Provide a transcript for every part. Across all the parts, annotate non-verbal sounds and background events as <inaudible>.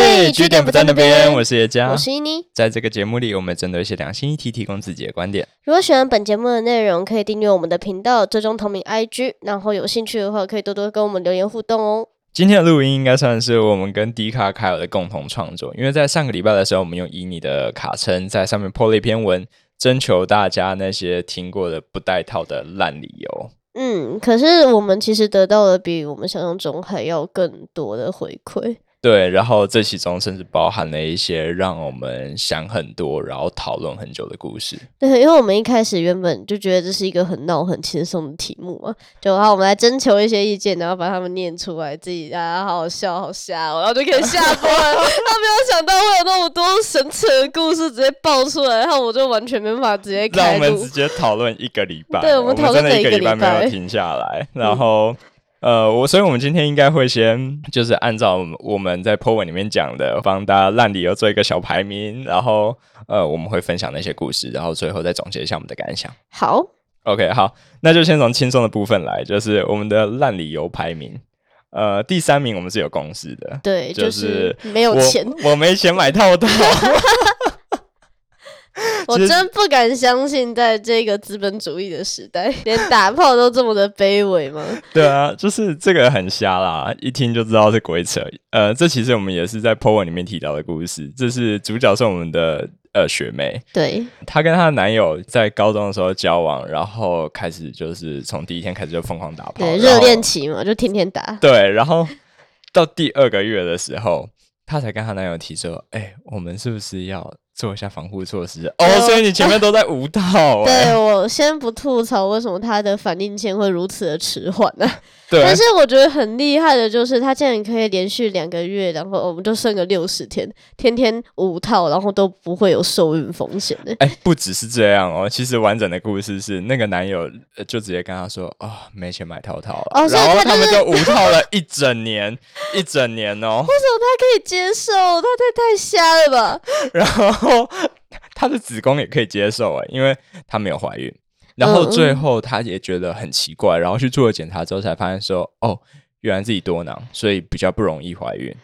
嘿，据点不在那边，我是叶佳，我是伊妮。在这个节目里，我们针对一些良心议题提供自己的观点。如果喜欢本节目的内容，可以订阅我们的频道，追踪同名 IG，然后有兴趣的话，可以多多跟我们留言互动哦。今天的录音应该算是我们跟迪卡凯尔的共同创作，因为在上个礼拜的时候，我们用伊妮的卡称在上面破了一篇文，征求大家那些听过的不带套的烂理由。嗯，可是我们其实得到了比我们想象中还要更多的回馈。对，然后这其中甚至包含了一些让我们想很多，然后讨论很久的故事。对，因为我们一开始原本就觉得这是一个很闹、很轻松的题目嘛，就然后我们来征求一些意见，然后把他们念出来，自己啊，好好笑，好吓，然后就可以下播了。<laughs> 他没有想到会有那么多神扯的故事直接爆出来，然后我就完全没办法直接让我们直接讨论一个礼拜。对，我们讨论了一个礼拜没有停下来，然后。呃，我所以，我们今天应该会先就是按照我们在 po 文里面讲的，帮大家烂理由做一个小排名，然后呃，我们会分享那些故事，然后最后再总结一下我们的感想。好，OK，好，那就先从轻松的部分来，就是我们的烂理由排名。呃，第三名我们是有公司的，对，就是没有钱，我没钱买套套。<laughs> 我真不敢相信，在这个资本主义的时代，连打炮都这么的卑微吗？<laughs> 对啊，就是这个很瞎啦，一听就知道是鬼扯。呃，这其实我们也是在 po 文里面提到的故事。这是主角是我们的呃学妹，对，她跟她男友在高中的时候交往，然后开始就是从第一天开始就疯狂打炮，对，热恋期嘛，就天天打。对，然后到第二个月的时候，她才跟她男友提说：“哎，我们是不是要？”做一下防护措施哦，所以你前面都在无套。<laughs> 对我先不吐槽为什么他的反应线会如此的迟缓呢？对，但是我觉得很厉害的就是他竟然可以连续两个月，然后我们就剩个六十天，天天无套，然后都不会有受孕风险的。哎，不只是这样哦，其实完整的故事是那个男友就直接跟他说：“哦，没钱买套套了。”哦，然后他们就无套了一整年，一整年哦。<laughs> 为什么他可以接受？他太太瞎了吧？<laughs> 然后。后她的子宫也可以接受哎，因为她没有怀孕。然后最后她也觉得很奇怪，然后去做了检查之后才发现说，哦，原来自己多囊，所以比较不容易怀孕。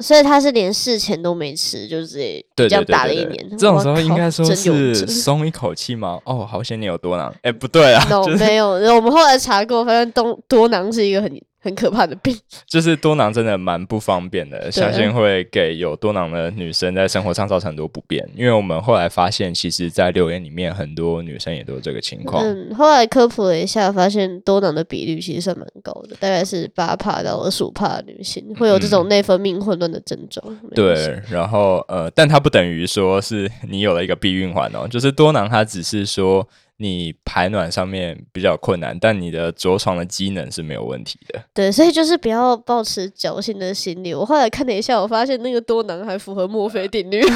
所以她是连事前都没吃，就是比较打了一年。这种时候应该说是松一口气吗？哦，好险你有多囊。哎，不对啊，没有。我们后来查过，发现多多囊是一个很。很可怕的病，<laughs> 就是多囊真的蛮不方便的，相信会给有多囊的女生在生活上造成很多不便。因为我们后来发现，其实，在留言里面，很多女生也都有这个情况。嗯，后来科普了一下，发现多囊的比率其实算蛮高的，大概是八帕到二十五帕的女性会有这种内分泌混乱的症状。对，然后呃，但它不等于说是你有了一个避孕环哦，就是多囊它只是说。你排卵上面比较困难，但你的着床的机能是没有问题的。对，所以就是不要抱持侥幸的心理。我后来看了一下，我发现那个多囊还符合墨菲定律。<laughs>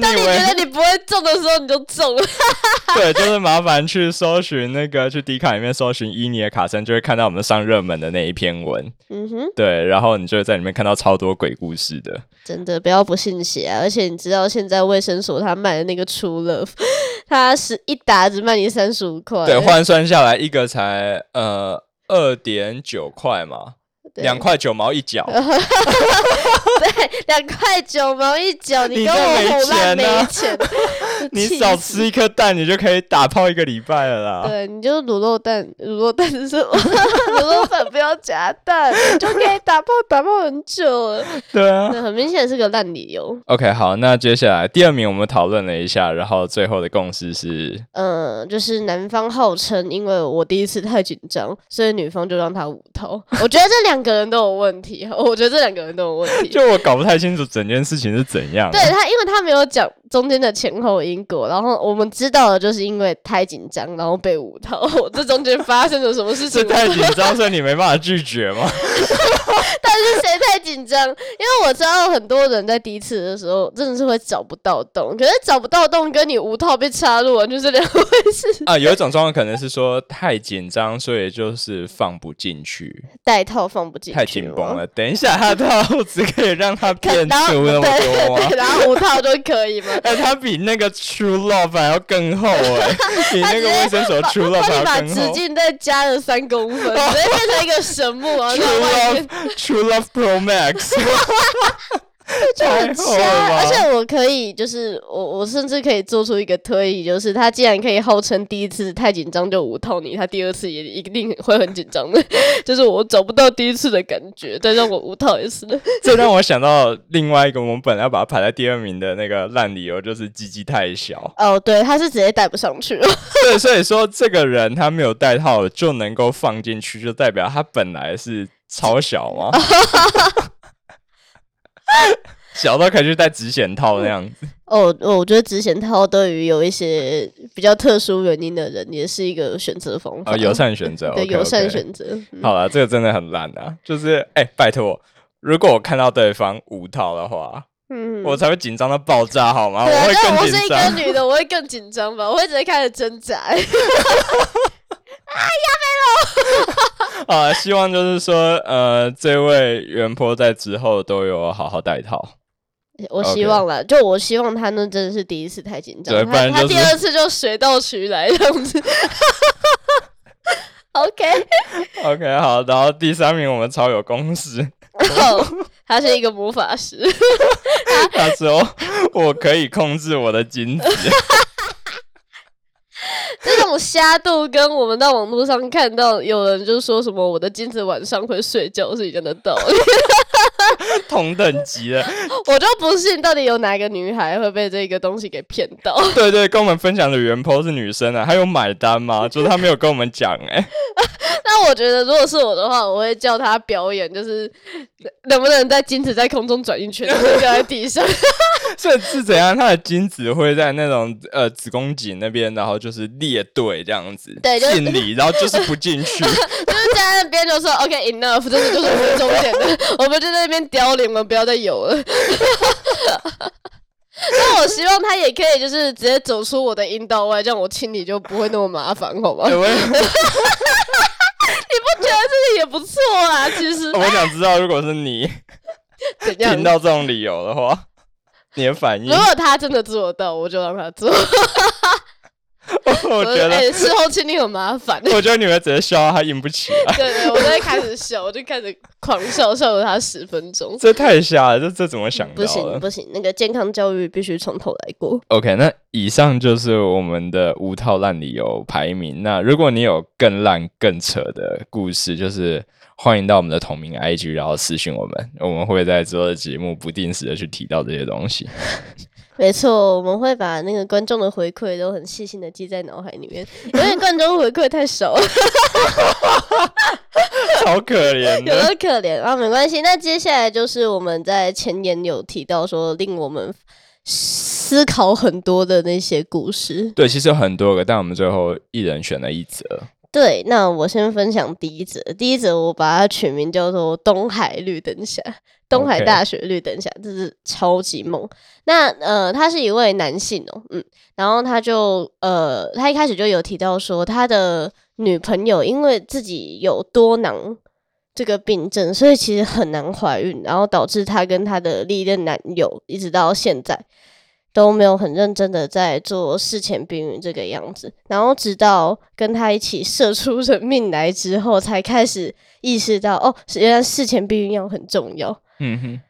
当你觉得你不会中的时候，你就中了。<laughs> 对，就是麻烦去搜寻那个去迪卡里面搜寻伊尼的卡森，就会看到我们上热门的那一篇文。嗯哼。对，然后你就会在里面看到超多鬼故事的。真的不要不信邪啊！而且你知道现在卫生所他卖的那个初乐，他是一打只卖你三十五块，对，换算下来一个才呃二点九块嘛。两块九毛一角，<laughs> 对，两块九毛一角，你跟我胡乱没钱，<laughs> 你少吃一颗蛋，你就可以打泡一个礼拜了啦。对，你就卤肉蛋，卤肉蛋是 <laughs> 卤肉粉，不要加蛋，就可以打泡打泡很久了。对啊，很明显是个烂理由。OK，好，那接下来第二名我们讨论了一下，然后最后的共识是，嗯，就是男方号称因为我第一次太紧张，所以女方就让他五头。我觉得这两。个人都有问题，<laughs> 我觉得这两个人都有问题。<laughs> 就我搞不太清楚整件事情是怎样。对他，因为他没有讲中间的前后因果，然后我们知道的就是因为太紧张，然后被五套。这中间发生了什么事情？是太紧张，所以你没办法拒绝吗？<laughs> 但是谁太紧张？因为我知道很多人在第一次的时候真的是会找不到洞，可是找不到洞跟你无套被插入完全是两回事 <laughs> 啊。有一种状况可能是说太紧张，所以就是放不进去，带套放不进去，太紧绷了。等一下，他的套子可以让他变出那么多吗？然后无套就可以吗？哎，它比那个 True Love 还要更厚哎，比那个卫生所 True Love 还要更厚。把直径再加了三公分，直接变成一个神木啊！True Love。True Love Pro Max，<laughs> 就很瞎，而且我可以，就是我我甚至可以做出一个推理，就是他既然可以号称第一次太紧张就无套你，他第二次也一定会很紧张的，<laughs> 就是我找不到第一次的感觉，再让我无套一次。这让我想到另外一个我们本来要把它排在第二名的那个烂理由，就是鸡鸡太小。哦，对，他是直接带不上去了。<laughs> 对，所以说这个人他没有带套就能够放进去，就代表他本来是超小吗？<laughs> <laughs> 小到可以去戴直显套那样子。哦，我觉得直显套对于有一些比较特殊原因的人，也是一个选择方法。友善选择，对，友善选择。好了，这个真的很烂啊！就是，哎，拜托，如果我看到对方无套的话，嗯，我才会紧张到爆炸，好吗？我会更紧张。我是一个女的，我会更紧张吧？我会直接开始挣扎。<laughs> 啊，亚美罗！啊，希望就是说，呃，这位元坡在之后都有好好带套。我希望了，就我希望他那真的是第一次太紧张，他他第二次就水到渠来这样子。OK <laughs> OK 好，然后第三名我们超有公式，他是一个魔法师，<laughs> 他说我可以控制我的精子。<laughs> 这种瞎度跟我们到网络上看到有人就说什么我的精子晚上会睡觉是一样的道理。<laughs> <laughs> 同等级的，我就不信到底有哪个女孩会被这个东西给骗到。<laughs> 对对，跟我们分享的原 po 是女生啊，她有买单吗？<laughs> 就是她没有跟我们讲哎。那我觉得如果是我的话，我会叫他表演，就是能不能在金子在空中转一圈，掉在地上。是是怎样？他的精子会在那种呃子宫颈那边，然后就是列队这样子，对，敬礼，然后就是不进去，就是在那边就说 OK enough，就是就是我们中间的，我们就在那边凋零了，不要再有了。<laughs> 那我希望他也可以就是直接走出我的阴道外，这样我清理就不会那么麻烦，好吗？<laughs> 你不觉得这个也不错啊？其实我想知道，如果是你听到这种理由的话。你的反应？如果他真的做到，我就让他做。我觉得事后清理很麻烦。我觉得你们直接笑，他硬不起来。对 <laughs> 对，我就会开始笑，我就开始狂笑，笑了他十分钟。这太瞎了，这这怎么想到？不行不行，那个健康教育必须从头来过。OK，那以上就是我们的五套烂理由排名。那如果你有更烂更扯的故事，就是。欢迎到我们的同名 IG，然后私信我们，我们会在之后的节目不定时的去提到这些东西。没错，我们会把那个观众的回馈都很细心的记在脑海里面，因为观众回馈太少，<laughs> 好可怜，有点可怜啊，没关系。那接下来就是我们在前言有提到说令我们思考很多的那些故事。对，其实有很多个，但我们最后一人选了一则。对，那我先分享第一则。第一则我把它取名叫做“东海绿灯侠”，东海大学绿灯侠，这是超级猛。那呃，他是一位男性哦，嗯，然后他就呃，他一开始就有提到说，他的女朋友因为自己有多囊这个病症，所以其实很难怀孕，然后导致他跟他的历任男友一直到现在。都没有很认真的在做事前避孕这个样子，然后直到跟他一起射出人命来之后，才开始意识到哦，原来事前避孕药很重要。嗯哼，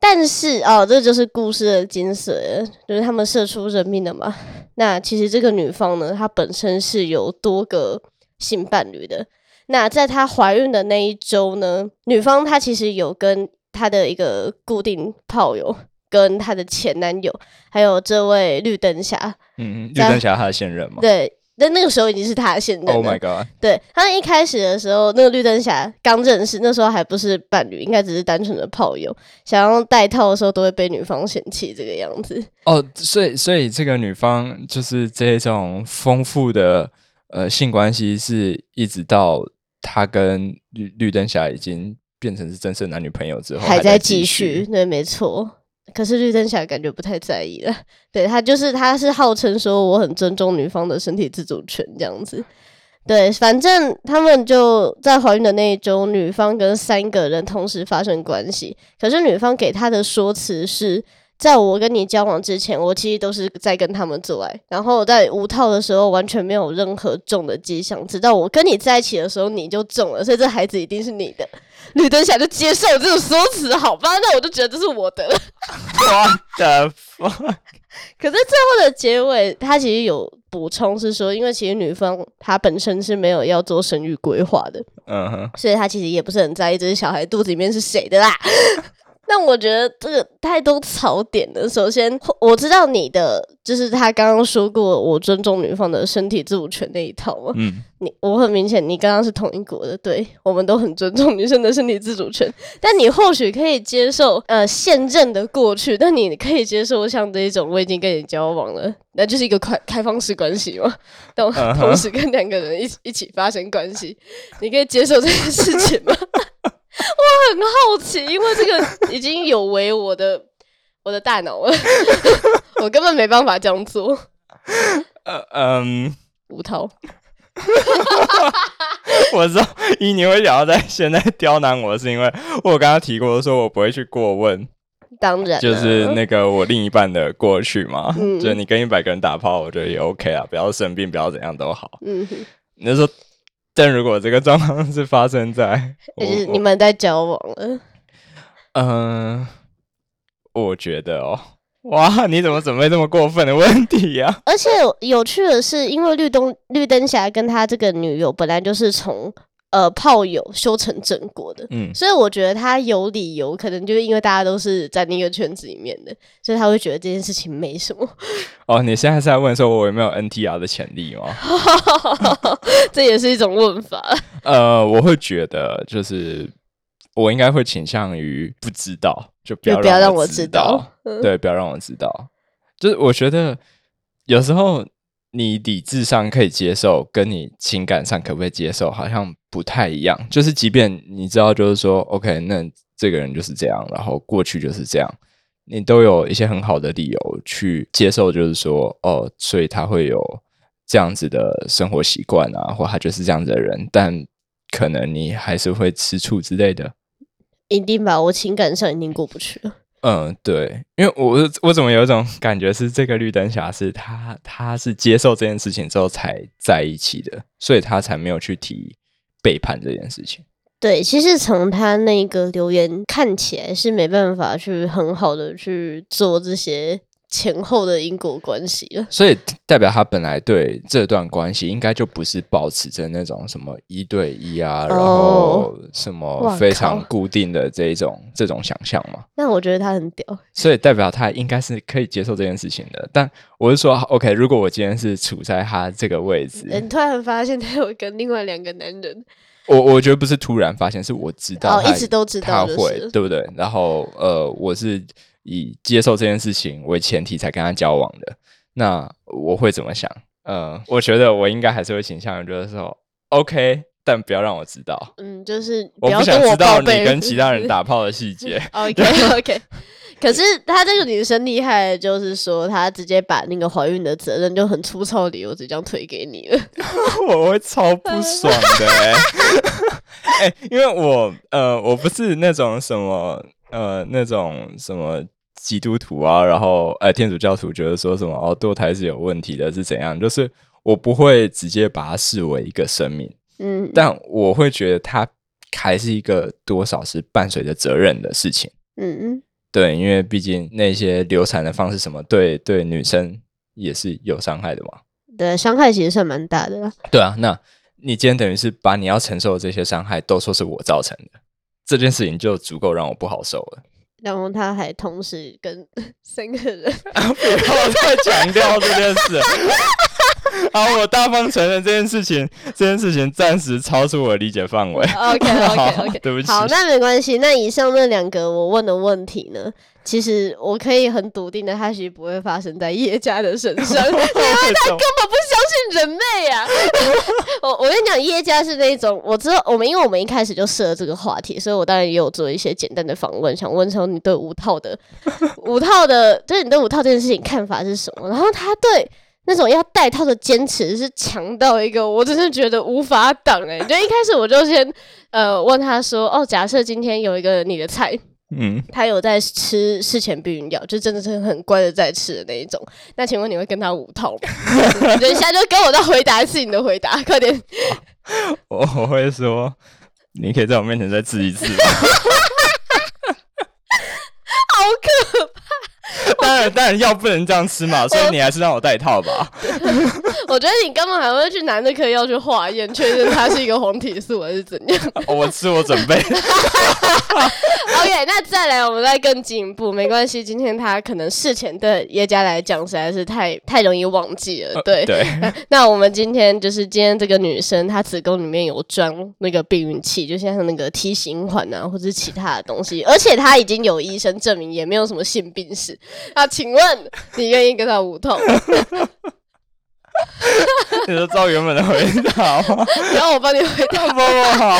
但是哦，这就是故事的精髓，就是他们射出人命了嘛。那其实这个女方呢，她本身是有多个性伴侣的。那在她怀孕的那一周呢，女方她其实有跟她的一个固定炮友。跟她的前男友，还有这位绿灯侠，嗯，绿灯侠他的现任嘛？对，但那个时候已经是他的现任。Oh my god！对他们一开始的时候，那个绿灯侠刚认识，那时候还不是伴侣，应该只是单纯的炮友。想要戴套的时候，都会被女方嫌弃这个样子。哦，所以所以这个女方就是这种丰富的呃性关系，是一直到他跟绿绿灯侠已经变成是真正男女朋友之后，还在继续。对，没错。可是绿灯侠感觉不太在意了，<laughs> 对他就是他是号称说我很尊重女方的身体自主权这样子，对，反正他们就在怀孕的那一周，女方跟三个人同时发生关系，可是女方给他的说辞是在我跟你交往之前，我其实都是在跟他们做爱，然后在无套的时候完全没有任何中的迹象，直到我跟你在一起的时候你就中了，所以这孩子一定是你的。吕灯霞就接受这种说辞，好吧，那我就觉得这是我的了。我的 fuck，可是最后的结尾，他其实有补充是说，因为其实女方她本身是没有要做生育规划的，嗯哼，所以她其实也不是很在意这些小孩肚子里面是谁的啦。但我觉得这个太多槽点了。首先，我知道你的就是他刚刚说过我尊重女方的身体自主权那一套嘛。嗯，你我很明显，你刚刚是同一国的，对我们都很尊重女生的身体自主权。但你或许可以接受呃现任的过去，但你可以接受像这一种我已经跟你交往了，那就是一个开开放式关系嘛。但我嗯哼同时跟两个人一起一起发生关系，你可以接受这件事情吗？我很好奇，因为这个已经有违我的 <laughs> 我的大脑了，<laughs> 我根本没办法这样做。呃嗯，无套，<laughs> 我知道一你会想要在现在刁难我，是因为我刚刚提过说我不会去过问，当然啊。就是那个我另一半的过去嘛，嗯。就是你跟一百个人打炮，我觉得也 OK 啊，不要生病，不要怎样都好。嗯哼，你就说，但如果这个状况是发生在我 <laughs> 就是你们在交往了，嗯、我觉得哦，哇，你怎么准备这么过分的问题呀、而且有趣的是，因为绿灯绿灯侠跟他这个女友本来就是从呃炮友修成正果的。嗯，所以我觉得他有理由，可能就是因为大家都是在那个圈子里面的，所以他会觉得这件事情没什么。<laughs> 哦，你现在是在问说我有没有 NTR 的潜力吗？<laughs> 这也是一种问法。<laughs> 呃，我会觉得就是我应该会倾向于不知道，就不就要不要让我我知知道嗯对，不要让我知道。就是我觉得有时候你理智上可以接受，跟你情感上可不可以接受，好像不太一样。就是即便你知道，就是说，OK，那这个人就是这样，然后过去就是这样，你都有一些很好的理由去接受，就是说，哦，所以他会有这样子的生活习惯啊，或他就是这样子的人，但可能你还是会吃醋之类的。一定吧，我情感上一定过不去了。嗯，对，因为我我怎么有一种感觉是这个绿灯侠是他他是接受这件事情之后才在一起的，所以他才没有去提背叛这件事情。对，其实从他那个留言看起来是没办法去很好的去做这些前后的因果关系了。所以代表他本来对这段关系应该就不是保持着那种什么一对一啊，然后什么非常固定的这一种这种想象嘛。那我觉得他很屌，所以代表他应该是可以接受这件事情的。但我是说，OK，如果我今天是处在他这个位置，你突然发现他有跟另外两个男人，我我觉得不是突然发现，是我知道哦，一直都知道就是了，会对不对？然后呃，我是以接受这件事情为前提才跟他交往的。那我会怎么想？呃，我觉得我应该还是会倾向于就是说，OK，但不要让我知道，嗯，就是我不想知道。你跟其他人打炮的细节。<laughs> OK <laughs> OK，可是她这个女生厉害，就是说她直接把那个怀孕的责任就很粗糙的理由直接这样推给你了。<laughs> 我会超不爽的哎、哎、因为我呃，我不是那种什么呃那种什么基督徒啊，然后呃天主教徒觉得说什么哦堕胎是有问题的，是怎样？就是我不会直接把它视为一个生命，嗯，但我会觉得它还是一个多少是伴随着责任的事情。嗯嗯，对，因为毕竟那些流产的方式什么，对对女生也是有伤害的嘛。对，伤害其实算蛮大的。对啊，那你今天等于是把你要承受的这些伤害都说是我造成的，这件事情就足够让我不好受了。然后他还同时跟 <laughs> 三个人，<laughs> 不要再强调这件事。好，我大方承认这件事情，这件事情暂时超出我的理解范围。OK <laughs> OK OK，对不起好，那没关系。那以上那两个我问的问题呢，其实我可以很笃定的，它其实不会发生在叶家的身上，因为他根本不相信人类呀、<laughs> 我我跟你讲，叶家是那种，我知道我们因为我们一开始就设了这个话题，所以我当然也有做一些简单的访问，想问说你对五套的 <laughs> 五套的，就是你对五套这件事情看法是什么？然后他对。那种要戴套的坚持是强到一个，我真是觉得无法挡哎、就一开始我就先呃问他说，哦，假设今天有一个你的菜，嗯，他有在吃事前避孕药，就真的是很乖的在吃的那一种。那请问你会跟他无痛吗？等一下就跟我再回答一次你的回答，快点。我我会说，你可以在我面前再吃一次吗？好可怕！当然，当然药不能这样吃嘛，所以你还是让我戴套吧。<laughs> 我觉得你根本还会去拿那颗药去化验，确认它是一个黄体素还是怎样。我吃，我准备。<laughs> OK，那再来，我们再更进一步，没关系。今天他可能事前对叶家来讲实在是太太容易忘记了，对。对，<laughs> 那我们今天就是今天这个女生，她子宫里面有装那个避孕器，就像那个 T 型环啊，或者是其他的东西，而且她已经有医生证明，也没有什么性病史。那请问你愿意跟他无痛？<laughs> 你说照原本的回答吗？<laughs> 然后我帮你回答，<laughs> 不不好，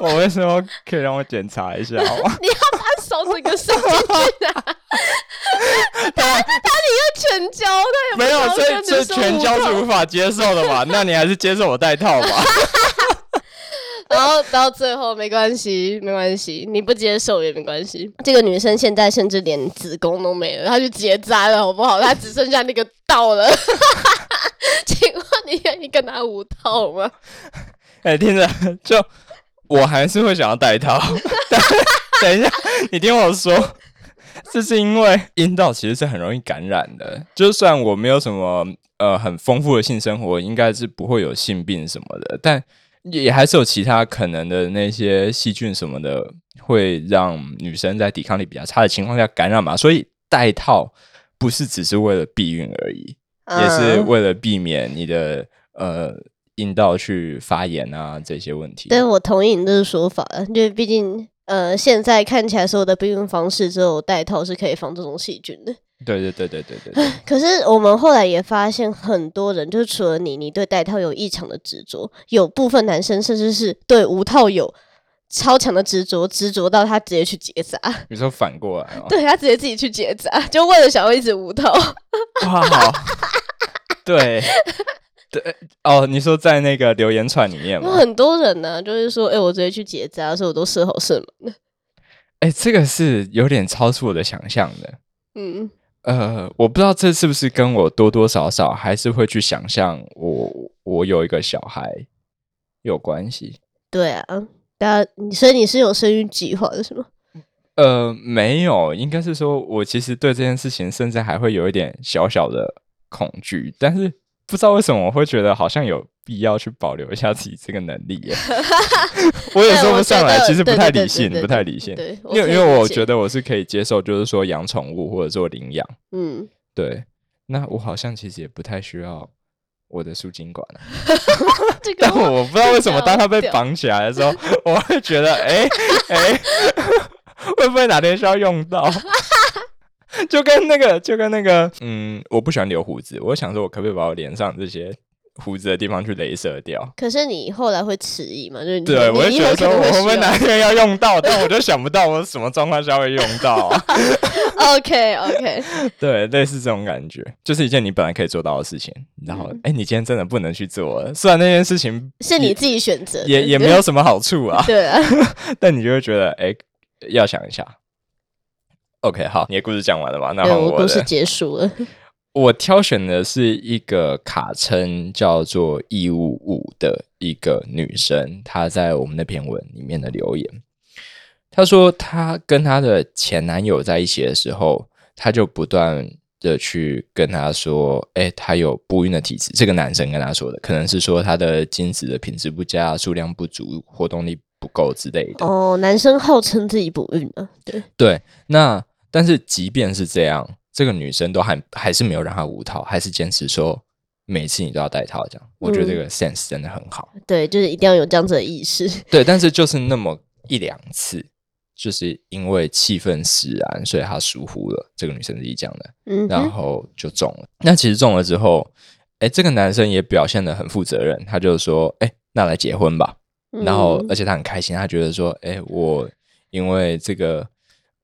我为什么可以让我检查一下好吗？你要把手整个伸进去啊！他他你又全交，他也没有，想这这全交是无法接受的嘛？那你还是接受我戴套吧。然后到最后没关系，没关系，你不接受也没关系。这个女生现在甚至连子宫都没了，她去结扎了，好不好？她只剩下那个道了。<laughs> 请问你愿意跟她无套吗？<laughs> 哎、听着，就我还是会想要戴套。<laughs> 等一下，你听我说，这是因为阴道其实是很容易感染的。就算我没有什么呃很丰富的性生活，应该是不会有性病什么的，但也还是有其他可能的那些细菌什么的，会让女生在抵抗力比较差的情况下感染嘛。所以戴套不是只是为了避孕而已。也是嗯为了避免你的呃阴道去发炎啊这些问题。对，我同意你这个说法，因为毕竟呃，现在看起来所有的避孕方式只有戴套是可以防这种细菌的。对对对对对对对，<laughs> 可是我们后来也发现，很多人就是除了你，你对戴套有异常的执着，有部分男生甚至是对无套有超强的执着，执着到他直接去结扎，<laughs> 你说反过来哦，<laughs> 对他直接自己去结扎，就为了想要一直无套。哇，好，对对哦，你说在那个留言串里面吗？有很多人呢、就是说，哎、我直接去结扎，所以我都射好射满了。哎、这个是有点超出我的想象的。嗯，呃，我不知道这是不是跟我多多少少还是会去想象我我有一个小孩有关系。对啊，大家，所以你是有生育计划的是吗？呃，没有，应该是说我其实对这件事情甚至还会有一点小小的恐惧，但是不知道为什么我会觉得好像有必要去保留一下自己这个能力耶。<laughs> <laughs> 我也说不上来，其实不太理性，不太理性。对，因为因为我觉得，我是可以接受，就是说养宠物或者做领养，嗯，对。那我好像其实也不太需要我的输精管、啊，<laughs> 这个但我不知道为什么当它被绑起来的时候，我会觉得，哎、哎、会不会哪天需要用到？就跟那个，就跟那个，嗯，我不喜欢留胡子，我想说，我可不可以把我脸上这些胡子的地方去镭射掉？可是你后来会迟疑嘛？就是你对，我就觉得说，我会不会哪天要用到？但我就想不到我什么状况下会用到、啊。<laughs> OK OK，<laughs> 对，类似这种感觉，就是一件你本来可以做到的事情，然后，嗯哎、你今天真的不能去做了。虽然那件事情是你自己选择，也也没有什么好处啊，<laughs> 对啊。但你就会觉得，哎、要想一下。OK，好，你的故事讲完了吧？那我的故事。结束了。我挑选的是一个卡称叫做“义务五”的一个女生，她在我们那篇文里面的留言。她说，她跟她的前男友在一起的时候，她就不断的去跟他说：“哎、她有不孕的体质。”这个男生跟她说的，可能是说她的精子的品质不佳、数量不足、活动力不够之类的。哦，男生号称自己不孕啊，对，对，那但是即便是这样，这个女生都还还是没有让他无套，还是坚持说每次你都要戴套这样。我觉得这个 sense 真的很好。对，就是一定要有这样子的意识。对，但是就是那么一两次，就是因为气氛使然，所以他疏忽了。这个女生自己讲的，嗯然，后就中了。那其实中了之后，哎，这个男生也表现得很负责任，他就说，哎，那来结婚吧。然后嗯而且他很开心，他觉得说，哎，我因为这个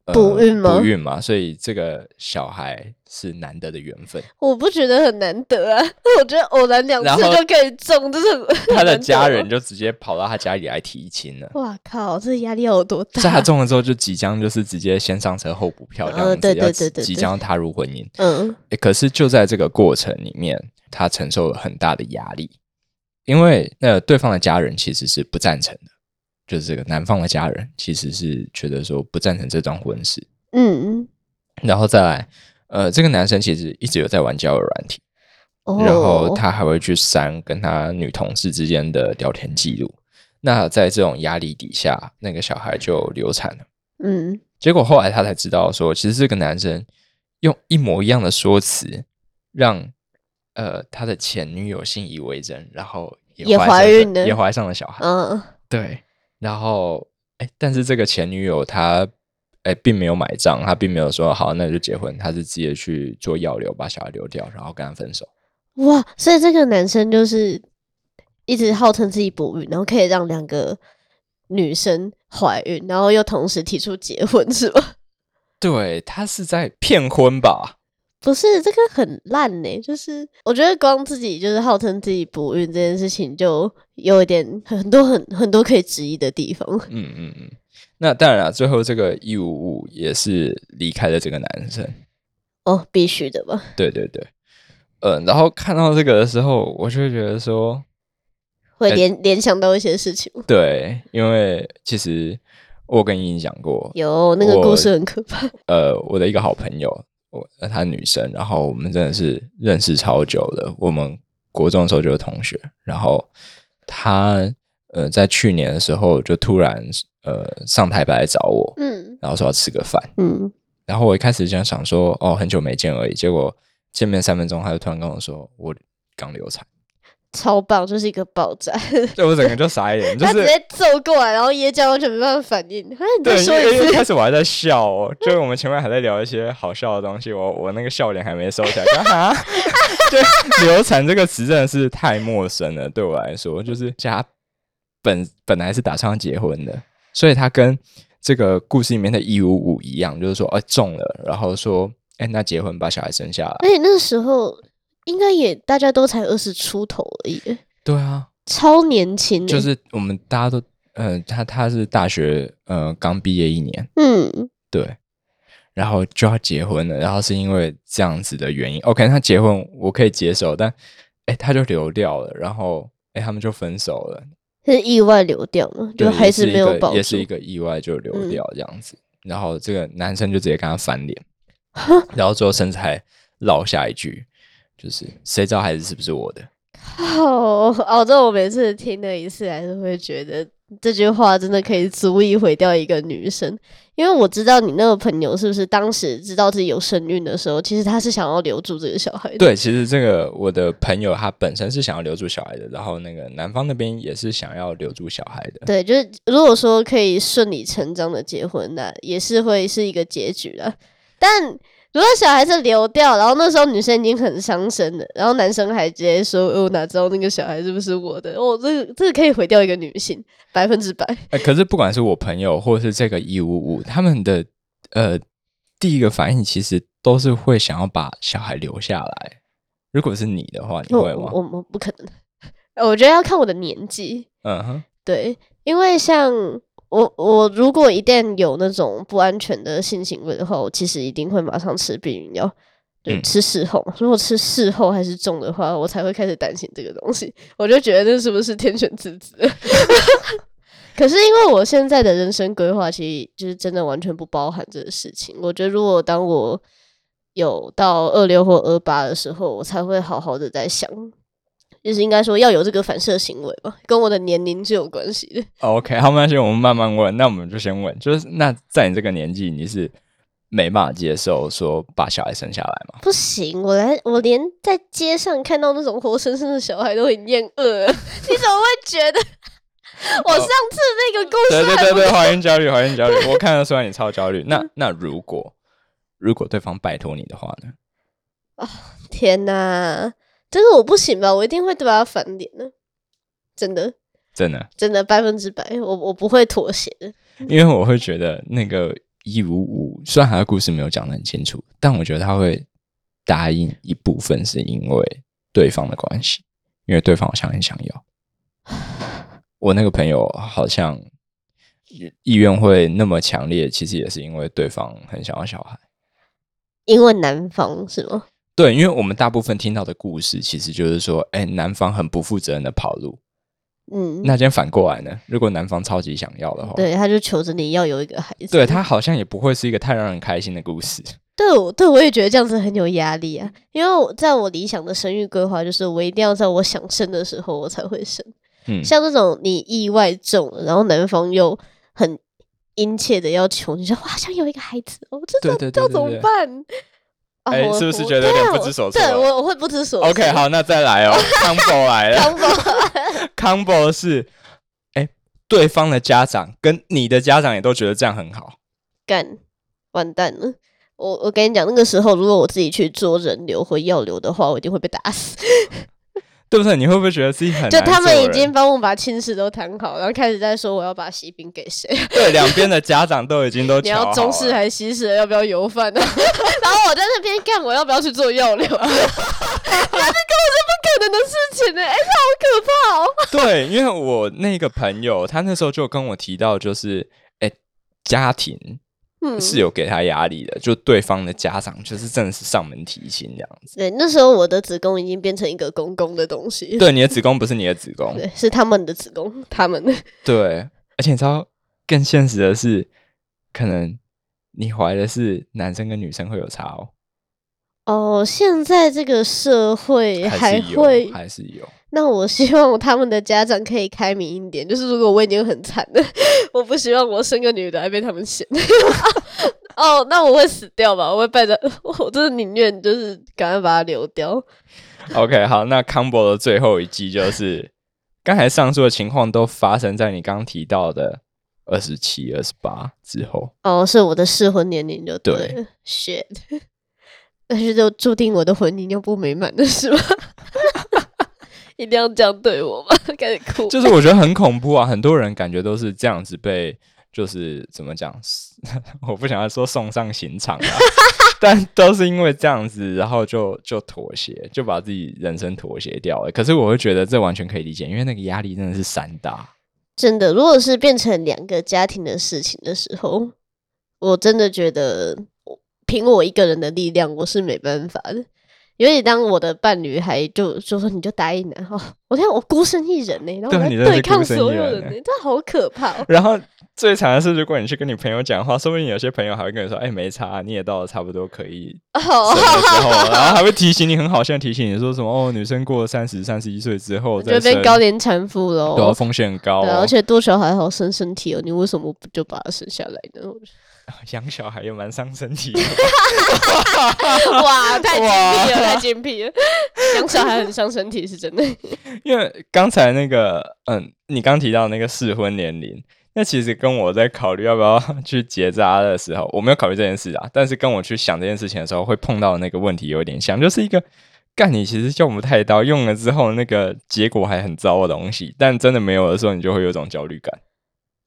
呃补孕吗不孕嘛，所以这个小孩是难得的缘分。我不觉得很难得啊，<laughs> 我觉得偶然两次就可以中，就是 <laughs> 他的家人就直接跑到他家里来提亲了。哇靠，这压力有多大？在他中了之后，就即将就是直接先上车后补票这样子，呃对对要对即将踏入婚姻。嗯诶可是就在这个过程里面，他承受了很大的压力，因为那对方的家人其实是不赞成的，就是这个男方的家人其实是觉得说不赞成这桩婚事，嗯，然后再来，呃，这个男生其实一直有在玩交友软体，哦，然后他还会去删跟他女同事之间的聊天记录。那在这种压力底下，那个小孩就流产了。嗯结果后来他才知道说，其实这个男生用一模一样的说辞，让呃他的前女友信以为真，然后也怀怀孕了也怀上了小孩。嗯对，然后哎，但是这个前女友她哎并没有买账，她并没有说好那就结婚，她是直接去做药流把小孩流掉，然后跟他分手。哇，所以这个男生就是一直号称自己不孕，然后可以让两个女生怀孕，然后又同时提出结婚，是吗？<laughs> 对他是在骗婚吧？不是，这个很烂呢、就是我觉得光自己就是号称自己不孕这件事情，就有一点很多很很多可以质疑的地方。嗯嗯嗯。那当然了，最后这个一五五也是离开了这个男生。哦，必须的吧？对对对，嗯，然后看到这个的时候，我就会觉得说，会联联想到一些事情。对，因为其实我跟你讲过，有那个故事很可怕。呃，我的一个好朋友，我呃她女生，然后我们真的是认识超久了，我们国中的时候就是同学，然后她呃在去年的时候就突然呃上台北来找我，嗯。然后说要吃个饭，嗯，然后我一开始就想说哦很久没见而已，结果见面三分钟，她就突然跟我说我刚流产，超棒，就是一个爆炸。<laughs> 对我整个就傻眼，<laughs> 就是他直接揍过来，然后椰浆完全没办法反应。哎，你再对，说一因为一开。始我还在笑哦，<laughs> 就是我们前面还在聊一些好笑的东西，我我那个笑脸还没收起来？就流产这个词真的是太陌生了，对我来说，就是家本本来是打算要结婚的，所以他跟这个故事里面的一五五一样，就是说，哎、中了，然后说，哎、那结婚把小孩生下来，而且那时候应该也大家都才二十出头而已，对啊，超年轻欸。就是我们大家都，呃，他他是大学呃刚毕业一年。嗯，对，然后就要结婚了，然后是因为这样子的原因，OK，他结婚我可以接受，但哎，他就流掉了，然后哎，他们就分手了，是意外流掉吗，就还是没有保住也是一个意外就流嗯。掉这样子，然后这个男生就直接跟他翻脸，然后最后甚至还落下一句，就是谁知道孩子是不是我的？哦，<laughs> 哦，这我每次听了一次，还是会觉得这句话真的可以足以毁掉一个女生。因为我知道你那个朋友是不是当时知道自己有身孕的时候，其实他是想要留住这个小孩的。对，其实这个我的朋友他本身是想要留住小孩的，然后那个男方那边也是想要留住小孩的，对，就是如果说可以顺理成章的结婚，那也是会是一个结局了。但如果小孩是流掉，然后那时候女生已经很伤身了，然后男生还直接说：“哦，我哪知道那个小孩是不是我的？”哦，这个这个可以毁掉一个女性，百分之百。哎、<laughs> 可是不管是我朋友或是这个一五五，他们的呃第一个反应其实都是会想要把小孩留下来。如果是你的话，你我会吗？我我不可能，<laughs> 我觉得要看我的年纪。嗯哼，对，因为像我，我如果一旦有那种不安全的性行为的话，我其实一定会马上吃避孕药，就嗯吃事后。如果吃事后还是重的话，我才会开始担心这个东西。我就觉得那是不是天选之子？<laughs> 可是因为我现在的人生规划，其实就是真的完全不包含这个事情。我觉得如果当我有到二六或二八的时候，我才会好好的在想，就是应该说要有这个反射行为吧，跟我的年龄是有关系的。OK，好，没关系，我们慢慢问。那我们就先问，就是那在你这个年纪，你是没办法接受说把小孩生下来吗？不行，我来，我连在街上看到那种活生生的小孩都很厌恶。<laughs> 你怎么会觉得？<laughs> 我上次那个故事还不对对对，<laughs> 怀孕焦虑，怀孕焦虑，我看得出来你超焦虑。那那如果如果对方拜托你的话呢？哦天哪，这个我不行吧？我一定会对他翻脸的，真的，真的，真的百分之百，我我不会妥协的。因为我会觉得那个一五五，虽然他的故事没有讲的很清楚，但我觉得他会答应一部分是因为对方的关系，因为对方好像很想要。<sighs> 我那个朋友好像意愿会那么强烈，其实也是因为对方很想要小孩。因为男方是吗？对，因为我们大部分听到的故事，其实就是说，哎，男方很不负责任的跑路。嗯，那今天反过来呢？如果男方超级想要的话，对，他就求着你要有一个孩子。对他好像也不会是一个太让人开心的故事。<laughs> 对，我对我也觉得这样子很有压力啊。因为我在我理想的生育规划，就是我一定要在我想生的时候我才会生。嗯，像这种你意外中了，然后男方又很殷切的要求，你说哇，想有一个孩子，哦，这对对这要怎么办？啊哎，我是不是觉得有点不知所措对我我会不知所措。OK，好，那再来哦，<laughs> combo 来了 combo，combo <laughs> 是，哎，对方的家长跟你的家长也都觉得这样很好。干完蛋了。我我跟你讲，那个时候如果我自己去做人流或药流的话，我一定会被打死。<laughs> 对不对？你会不会觉得自己很就他们已经帮我把亲事都谈好，然后开始在说我要把喜饼给谁，<laughs> 对两边的家长都已经都 <laughs> 你要中式还是西式，要不要油饭呢？然后我在那边干，我要不要去做药流？那这根本是不可能的事情呢！哎、这好可怕哦。对，因为我那个朋友，他那时候就跟我提到，就是哎，家庭嗯，是有给他压力的，就对方的家长就是真的是上门提亲这样子。对，那时候我的子宫已经变成一个公公的东西。对，你的子宫不是你的子宫，<laughs> 对，是他们的子宫，他们的。<laughs> 对，而且你知道更现实的是，可能你怀的是男生跟女生会有差哦，哦，现在这个社会还，会，还是有。那我希望他们的家长可以开明一点，就是如果我已经很惨了，<laughs> 我不希望我生个女的还被他们嫌。<laughs> 哦，那我会死掉吧？我会拜着，我真的宁愿就是赶快把它流掉。OK，好，那 combo 的最后一季就是刚才上述的情况都发生在你刚提到的二十七、二十八之后。哦，是我的适婚年龄就对，shit。<laughs> 但是就注定我的婚姻又不美满的是吗？一定要这样对我吗？<laughs> 开始哭。就是我觉得很恐怖啊，很多人感觉都是这样子被，就是怎么讲，<laughs> 我不想要说送上刑场啊，<laughs> 但都是因为这样子，然后就就妥协，就把自己人生妥协掉了。可是我会觉得这完全可以理解，因为那个压力真的是山大。真的，如果是变成两个家庭的事情的时候，我真的觉得我凭我一个人的力量，我是没办法的。尤其当我的伴侣还就就说你就答应了哦，我看我孤身一人呢、然后我在对抗所有人呢、人欸这好可怕、哦。然后最惨的是，如果你去跟你朋友讲话，说不定有些朋友还会跟你说：“哎、没差，你也到了差不多可以的时候。<laughs> ”然后还会提醒你，很好笑地提醒你说什么：“哦，女生过了三十、三十一岁之后再就变，高龄产妇了、对。风险很高、对。而且多小孩好生身体哦，你为什么不就把它生下来呢？<laughs> 养小孩也蛮伤身体的。<laughs> 哇，太精辟了，太精辟了！养小孩很伤身体是真的。<laughs> 因为刚才那个，嗯，你刚提到那个适婚年龄，那其实跟我在考虑要不要去结扎的时候，我没有考虑这件事啊，但是跟我去想这件事情的时候，会碰到的那个问题有点像，就是一个干你其实用不太到，用了之后那个结果还很糟的东西，但真的没有的时候，你就会有种焦虑感。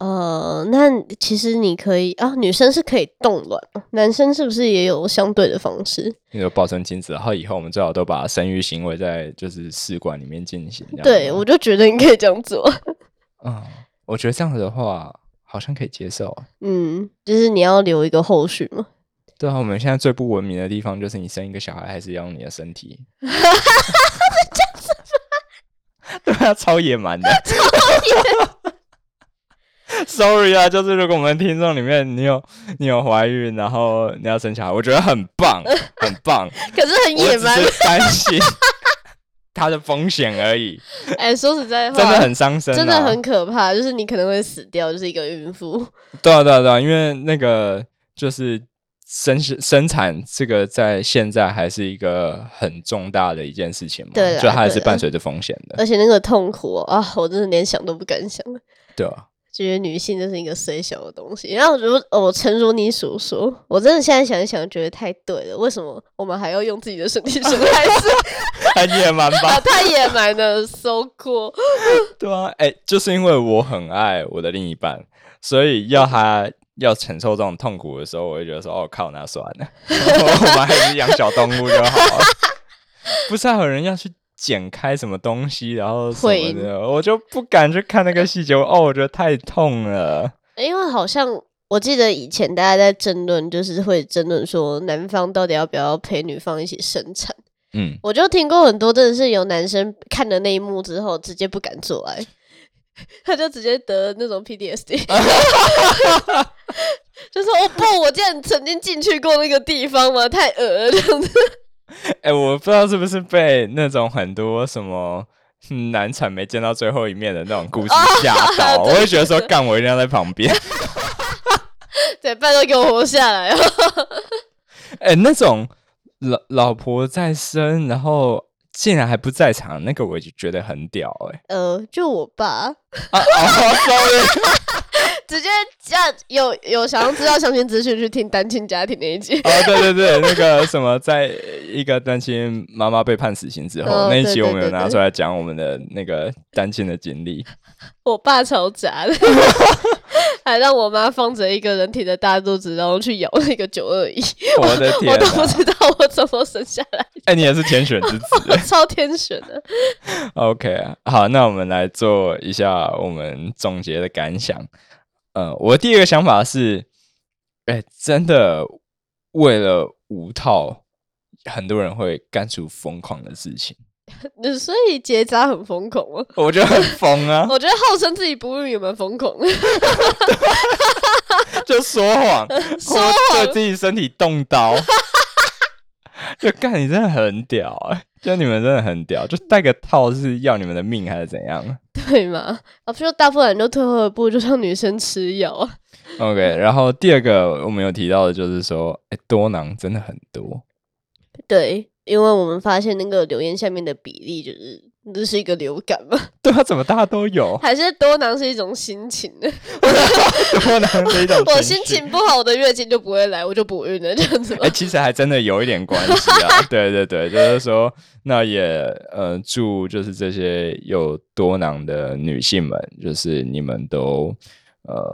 呃，那其实你可以啊，女生是可以冻卵，男生是不是也有相对的方式？那个抱生精子，然后以后我们最好都把生育行为在就是试管里面进行。这样对，我就觉得你可以这样做。<laughs> 嗯，我觉得这样子的话好像可以接受啊。嗯，就是你要留一个后续嘛。对啊，我们现在最不文明的地方就是你生一个小孩还是要用你的身体。<laughs> <laughs> 对啊，超野蛮的。<laughs> Sorry 啊，就是如果我们听众里面你有你有怀孕，然后你要生小孩，我觉得很棒，很棒。<laughs> 可是很野蛮 <laughs> 担心它的风险而已，哎、说实在话，真的很伤身、啊，真的很可怕，就是你可能会死掉，就是一个孕妇。对啊，对啊，对啊，因为那个就是生生产这个在现在还是一个很重大的一件事情嘛，对啦就它还是伴随着风险的，而且那个痛苦哦啊，我真的连想都不敢想。对啊，觉得女性就是一个虽小的东西。然后如我诚如你所说，我真的现在想一想，觉得太对了。为什么我们还要用自己的身体生孩子？<laughs> 太野蛮啊，吧？太野蛮了，so cool。<laughs> 对啊，哎、就是因为我很爱我的另一半，所以要他要承受这种痛苦的时候，我会觉得说，哦靠，那算了，<laughs> 我们还是养小动物就好了。不是还有人要去剪开什么东西，然后什么的，我就不敢去看那个细节。<laughs> 哦，我觉得太痛了。因为好像我记得以前大家在争论，就是会争论说男方到底要不要陪女方一起生产。嗯，我就听过很多，真的是有男生看了那一幕之后，直接不敢做爱，<laughs> 他就直接得那种 PDSD，<laughs> 就说：“哦不，我竟然曾经进去过那个地方吗？太恶了这样子。” <laughs> 哎，我不知道是不是被那种很多什么难产没见到最后一面的那种故事吓到，我会觉得说：“干，我一定要在旁边。<laughs> ”对，拜托给我活下来。哎，那种。老老婆在生，然后竟然还不在场，那个我就觉得很屌哎。呃，就我爸啊，sorry，直接叫有有想要知道详情资讯去听单亲家庭那一集。哦，对对对，那个什么，在一个单亲妈妈被判死刑之后，那一集我们有拿出来讲我们的那个单亲的经历。我爸超渣的。<laughs> 还让我妈放着一个人体的大肚子，然后去咬那个九二一。我的天，我都不知道我怎么生下来。哎，你也是天选之子，<laughs> 超天选的。OK，好，那我们来做一下我们总结的感想。呃，我第一个想法是，哎，真的为了五套，很多人会干出疯狂的事情。<laughs> 所以结扎很疯狂吗？我觉得很疯啊！<laughs> 我觉得号称自己不孕有没有疯狂？<laughs> 就说谎，说谎对自己身体动刀，就干你真的很屌哎！就你们真的很屌，就戴个套是要你们的命还是怎样？对吗？啊，<laughs> 不就大部分人都退后一步，就像女生吃药。OK，然后第二个我们有提到的就是说，哎，多囊真的很多。对。因为我们发现那个留言下面的比例就是这是一个流感吗？<laughs> 对啊，怎么大家都有？<laughs> 还是多囊是一种心情呢？<laughs> 多囊是一种，我心情不好，我的月经就不会来，我就不孕了这样子。哎，其实还真的有一点关系啊。对对对，就是说，那也呃，祝就是这些有多囊的女性们，就是你们都呃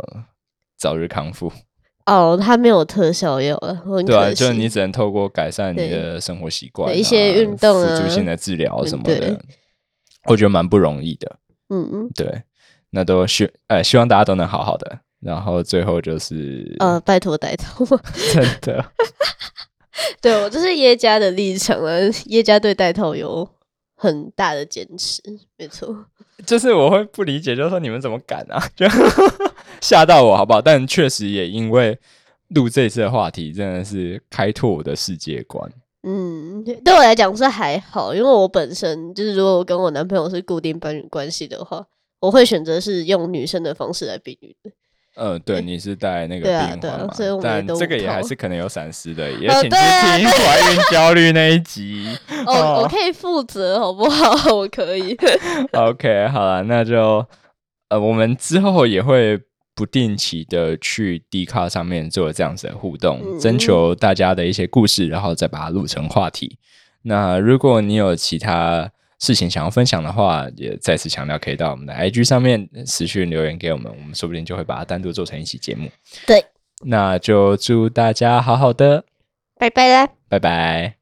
早日康复。哦，它没有特效药了，对啊，就是你只能透过改善你的生活习惯，一些运动、辅助性的治疗什么的，我觉得蛮不容易的。嗯嗯，对，那都希呃希望大家都能好好的。然后最后就是呃，拜托带头，<laughs> 真的。对我这是耶加的立场了，耶加对带头有很大的坚持，没错。就是我会不理解，就是说你们怎么敢啊？<laughs> 就。吓到我好不好？但确实也因为录这次的话题，真的是开拓我的世界观。嗯，对我来讲是还好，因为我本身就是如果我跟我男朋友是固定伴侣关系的话，我会选择是用女生的方式来避孕的。嗯，对，你是带那个避孕环嘛？但这个也还是可能有闪失的，<laughs> 也请去听怀孕焦虑那一集。<laughs> 哦，我可以负责，好不好？<laughs> 我可以。OK，好了，那就呃，我们之后也会。不定期的去 D 卡上面做这样子的互动，征求大家的一些故事，然后再把它录成话题。那如果你有其他事情想要分享的话，也再次强调，可以到我们的 IG 上面私讯留言给我们，我们说不定就会把它单独做成一期节目。对，那就祝大家好好的，拜拜啦，拜拜。